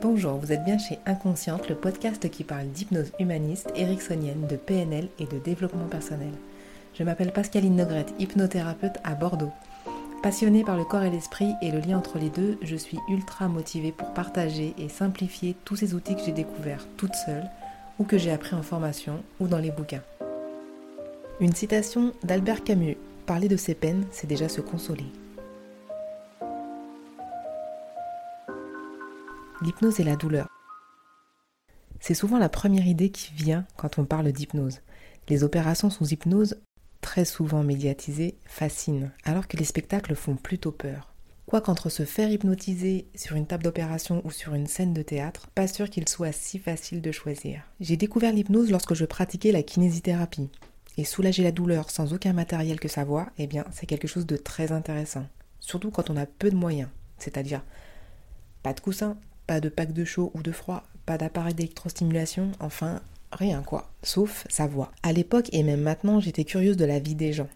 Bonjour, vous êtes bien chez Inconsciente, le podcast qui parle d'hypnose humaniste, ericksonienne, de PNL et de développement personnel. Je m'appelle Pascaline Nogrette, hypnothérapeute à Bordeaux. Passionnée par le corps et l'esprit et le lien entre les deux, je suis ultra motivée pour partager et simplifier tous ces outils que j'ai découverts toute seule ou que j'ai appris en formation ou dans les bouquins. Une citation d'Albert Camus. Parler de ses peines, c'est déjà se consoler. L'hypnose et la douleur. C'est souvent la première idée qui vient quand on parle d'hypnose. Les opérations sous hypnose, très souvent médiatisées, fascinent, alors que les spectacles font plutôt peur. Quoi qu'entre se faire hypnotiser sur une table d'opération ou sur une scène de théâtre, pas sûr qu'il soit si facile de choisir. J'ai découvert l'hypnose lorsque je pratiquais la kinésithérapie. Et soulager la douleur sans aucun matériel que sa voix, eh bien, c'est quelque chose de très intéressant. Surtout quand on a peu de moyens. C'est-à-dire, pas de coussin, pas de pack de chaud ou de froid, pas d'appareil d'électrostimulation, enfin rien quoi, sauf sa voix. À l'époque et même maintenant, j'étais curieuse de la vie des gens.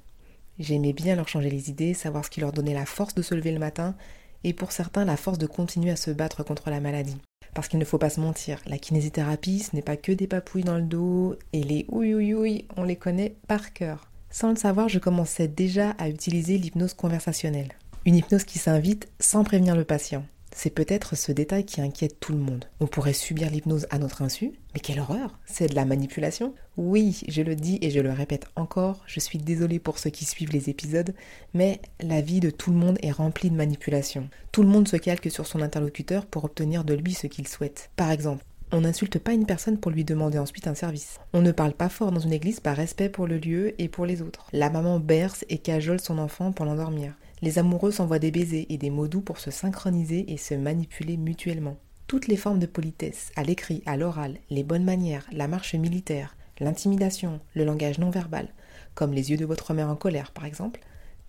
J'aimais bien leur changer les idées, savoir ce qui leur donnait la force de se lever le matin, et pour certains la force de continuer à se battre contre la maladie. Parce qu'il ne faut pas se mentir, la kinésithérapie, ce n'est pas que des papouilles dans le dos, et les ouï ouï ouï, on les connaît par cœur. Sans le savoir, je commençais déjà à utiliser l'hypnose conversationnelle. Une hypnose qui s'invite sans prévenir le patient. C'est peut-être ce détail qui inquiète tout le monde. On pourrait subir l'hypnose à notre insu, mais quelle horreur C'est de la manipulation Oui, je le dis et je le répète encore, je suis désolée pour ceux qui suivent les épisodes, mais la vie de tout le monde est remplie de manipulation. Tout le monde se calque sur son interlocuteur pour obtenir de lui ce qu'il souhaite. Par exemple, on n'insulte pas une personne pour lui demander ensuite un service. On ne parle pas fort dans une église par respect pour le lieu et pour les autres. La maman berce et cajole son enfant pour l'endormir. Les amoureux s'envoient des baisers et des mots doux pour se synchroniser et se manipuler mutuellement. Toutes les formes de politesse, à l'écrit, à l'oral, les bonnes manières, la marche militaire, l'intimidation, le langage non verbal, comme les yeux de votre mère en colère par exemple,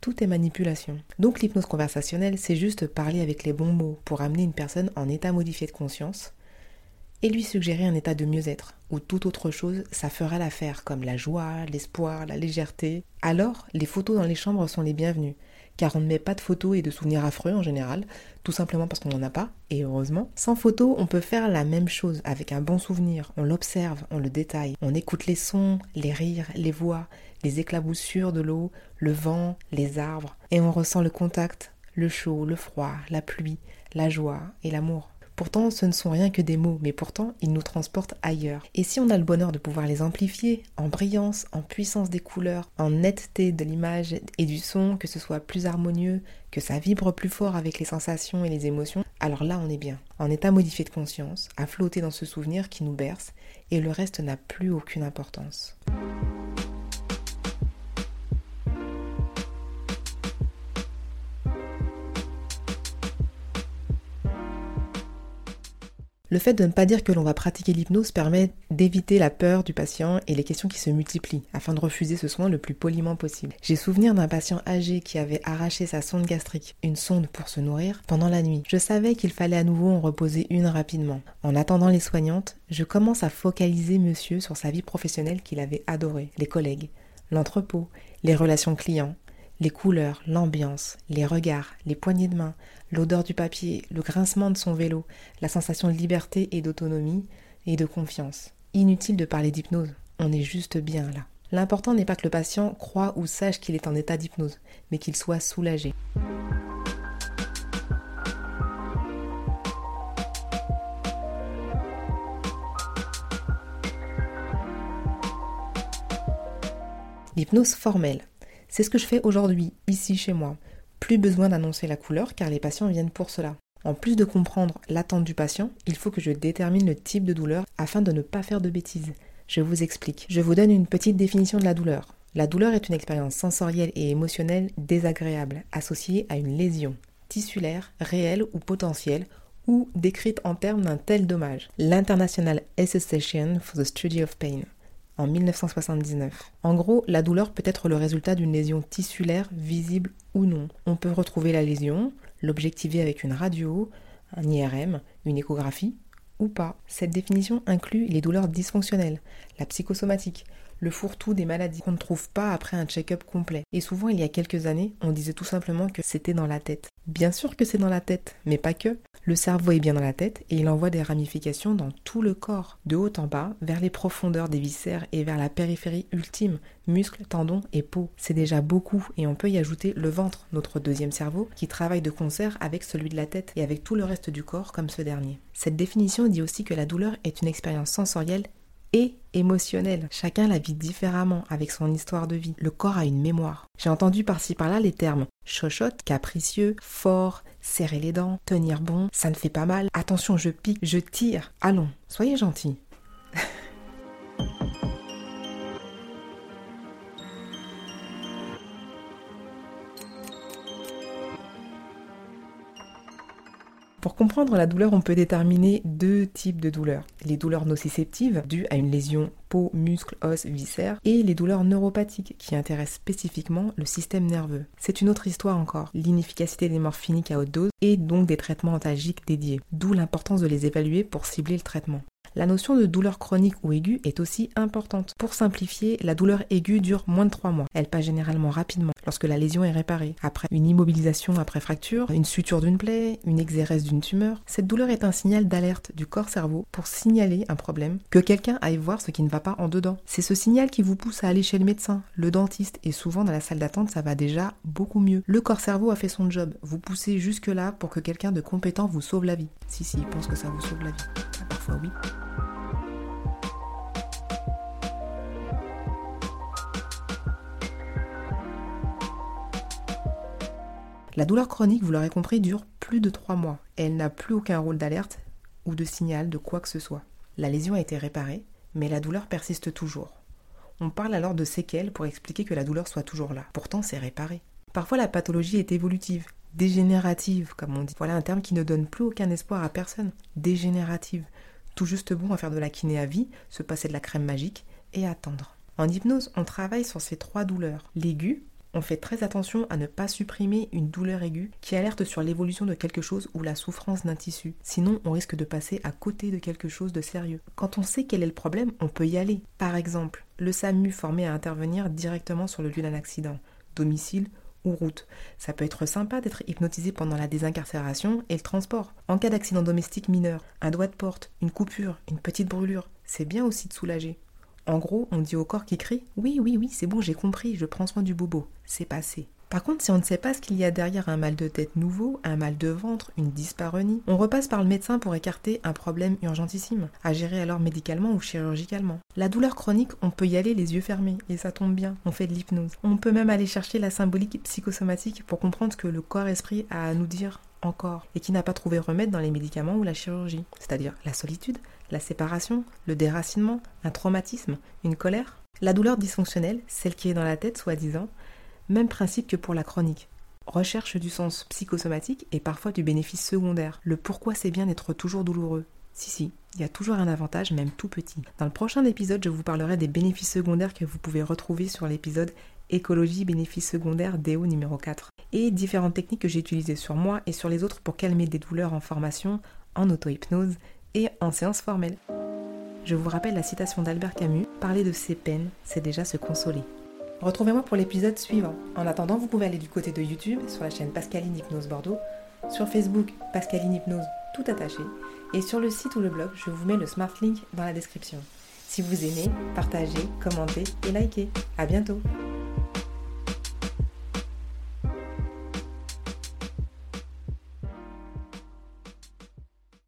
tout est manipulation. Donc l'hypnose conversationnelle, c'est juste parler avec les bons mots pour amener une personne en état modifié de conscience et lui suggérer un état de mieux-être, ou toute autre chose, ça fera l'affaire, comme la joie, l'espoir, la légèreté. Alors, les photos dans les chambres sont les bienvenues, car on ne met pas de photos et de souvenirs affreux en général, tout simplement parce qu'on n'en a pas, et heureusement. Sans photos, on peut faire la même chose avec un bon souvenir, on l'observe, on le détaille, on écoute les sons, les rires, les voix, les éclaboussures de l'eau, le vent, les arbres, et on ressent le contact, le chaud, le froid, la pluie, la joie et l'amour. Pourtant, ce ne sont rien que des mots, mais pourtant, ils nous transportent ailleurs. Et si on a le bonheur de pouvoir les amplifier, en brillance, en puissance des couleurs, en netteté de l'image et du son, que ce soit plus harmonieux, que ça vibre plus fort avec les sensations et les émotions, alors là on est bien, en état modifié de conscience, à flotter dans ce souvenir qui nous berce, et le reste n'a plus aucune importance. Le fait de ne pas dire que l'on va pratiquer l'hypnose permet d'éviter la peur du patient et les questions qui se multiplient, afin de refuser ce soin le plus poliment possible. J'ai souvenir d'un patient âgé qui avait arraché sa sonde gastrique, une sonde pour se nourrir, pendant la nuit. Je savais qu'il fallait à nouveau en reposer une rapidement. En attendant les soignantes, je commence à focaliser monsieur sur sa vie professionnelle qu'il avait adorée, les collègues, l'entrepôt, les relations clients, les couleurs, l'ambiance, les regards, les poignées de main, l'odeur du papier, le grincement de son vélo, la sensation de liberté et d'autonomie et de confiance. Inutile de parler d'hypnose, on est juste bien là. L'important n'est pas que le patient croit ou sache qu'il est en état d'hypnose, mais qu'il soit soulagé. L'hypnose formelle. C'est ce que je fais aujourd'hui, ici chez moi. Plus besoin d'annoncer la couleur car les patients viennent pour cela. En plus de comprendre l'attente du patient, il faut que je détermine le type de douleur afin de ne pas faire de bêtises. Je vous explique. Je vous donne une petite définition de la douleur. La douleur est une expérience sensorielle et émotionnelle désagréable associée à une lésion tissulaire, réelle ou potentielle, ou décrite en termes d'un tel dommage. L'International Association for the Study of Pain en 1979. En gros, la douleur peut être le résultat d'une lésion tissulaire visible ou non. On peut retrouver la lésion, l'objectiver avec une radio, un IRM, une échographie ou pas. Cette définition inclut les douleurs dysfonctionnelles, la psychosomatique, le fourre-tout des maladies qu'on ne trouve pas après un check-up complet. Et souvent, il y a quelques années, on disait tout simplement que c'était dans la tête. Bien sûr que c'est dans la tête, mais pas que. Le cerveau est bien dans la tête et il envoie des ramifications dans tout le corps, de haut en bas, vers les profondeurs des viscères et vers la périphérie ultime, muscles, tendons et peau. C'est déjà beaucoup et on peut y ajouter le ventre, notre deuxième cerveau, qui travaille de concert avec celui de la tête et avec tout le reste du corps comme ce dernier. Cette définition dit aussi que la douleur est une expérience sensorielle et émotionnelle. Chacun la vit différemment avec son histoire de vie. Le corps a une mémoire. J'ai entendu par-ci par-là les termes chochotte, capricieux, fort, serrer les dents, tenir bon, ça ne fait pas mal, attention je pique, je tire. Allons, soyez gentils. Pour comprendre la douleur, on peut déterminer deux types de douleurs. Les douleurs nociceptives, dues à une lésion peau, muscle, os, viscères, et les douleurs neuropathiques, qui intéressent spécifiquement le système nerveux. C'est une autre histoire encore, l'inefficacité des morphiniques à haute dose, et donc des traitements antalgiques dédiés, d'où l'importance de les évaluer pour cibler le traitement. La notion de douleur chronique ou aiguë est aussi importante. Pour simplifier, la douleur aiguë dure moins de 3 mois. Elle passe généralement rapidement lorsque la lésion est réparée. Après une immobilisation après fracture, une suture d'une plaie, une exérèse d'une tumeur, cette douleur est un signal d'alerte du corps-cerveau pour signaler un problème, que quelqu'un aille voir ce qui ne va pas en dedans. C'est ce signal qui vous pousse à aller chez le médecin, le dentiste, et souvent dans la salle d'attente ça va déjà beaucoup mieux. Le corps-cerveau a fait son job, vous poussez jusque-là pour que quelqu'un de compétent vous sauve la vie. Si, si, il pense que ça vous sauve la vie. La douleur chronique, vous l'aurez compris, dure plus de 3 mois et elle n'a plus aucun rôle d'alerte ou de signal de quoi que ce soit. La lésion a été réparée, mais la douleur persiste toujours. On parle alors de séquelles pour expliquer que la douleur soit toujours là. Pourtant, c'est réparé. Parfois, la pathologie est évolutive, dégénérative, comme on dit. Voilà un terme qui ne donne plus aucun espoir à personne. Dégénérative. Tout juste bon à faire de la kiné à vie, se passer de la crème magique et attendre. En hypnose, on travaille sur ces trois douleurs. L'aigu, on fait très attention à ne pas supprimer une douleur aiguë qui alerte sur l'évolution de quelque chose ou la souffrance d'un tissu. Sinon, on risque de passer à côté de quelque chose de sérieux. Quand on sait quel est le problème, on peut y aller. Par exemple, le SAMU formé à intervenir directement sur le lieu d'un accident, domicile ou route. Ça peut être sympa d'être hypnotisé pendant la désincarcération et le transport. En cas d'accident domestique mineur, un doigt de porte, une coupure, une petite brûlure, c'est bien aussi de soulager. En gros, on dit au corps qui crie Oui, oui, oui, c'est bon, j'ai compris, je prends soin du bobo. C'est passé. Par contre, si on ne sait pas ce qu'il y a derrière un mal de tête nouveau, un mal de ventre, une dyspareunie, on repasse par le médecin pour écarter un problème urgentissime, à gérer alors médicalement ou chirurgicalement. La douleur chronique, on peut y aller les yeux fermés, et ça tombe bien, on fait de l'hypnose. On peut même aller chercher la symbolique psychosomatique pour comprendre ce que le corps-esprit a à nous dire encore, et qui n'a pas trouvé remède dans les médicaments ou la chirurgie, c'est-à-dire la solitude, la séparation, le déracinement, un traumatisme, une colère. La douleur dysfonctionnelle, celle qui est dans la tête soi-disant, même principe que pour la chronique. Recherche du sens psychosomatique et parfois du bénéfice secondaire. Le pourquoi c'est bien d'être toujours douloureux. Si, si, il y a toujours un avantage, même tout petit. Dans le prochain épisode, je vous parlerai des bénéfices secondaires que vous pouvez retrouver sur l'épisode Écologie, bénéfices secondaires, DO numéro 4. Et différentes techniques que j'ai utilisées sur moi et sur les autres pour calmer des douleurs en formation, en auto-hypnose et en séance formelle. Je vous rappelle la citation d'Albert Camus, parler de ses peines, c'est déjà se consoler. Retrouvez-moi pour l'épisode suivant. En attendant, vous pouvez aller du côté de YouTube sur la chaîne Pascaline Hypnose Bordeaux, sur Facebook Pascaline Hypnose tout attaché, et sur le site ou le blog, je vous mets le smart link dans la description. Si vous aimez, partagez, commentez et likez. À bientôt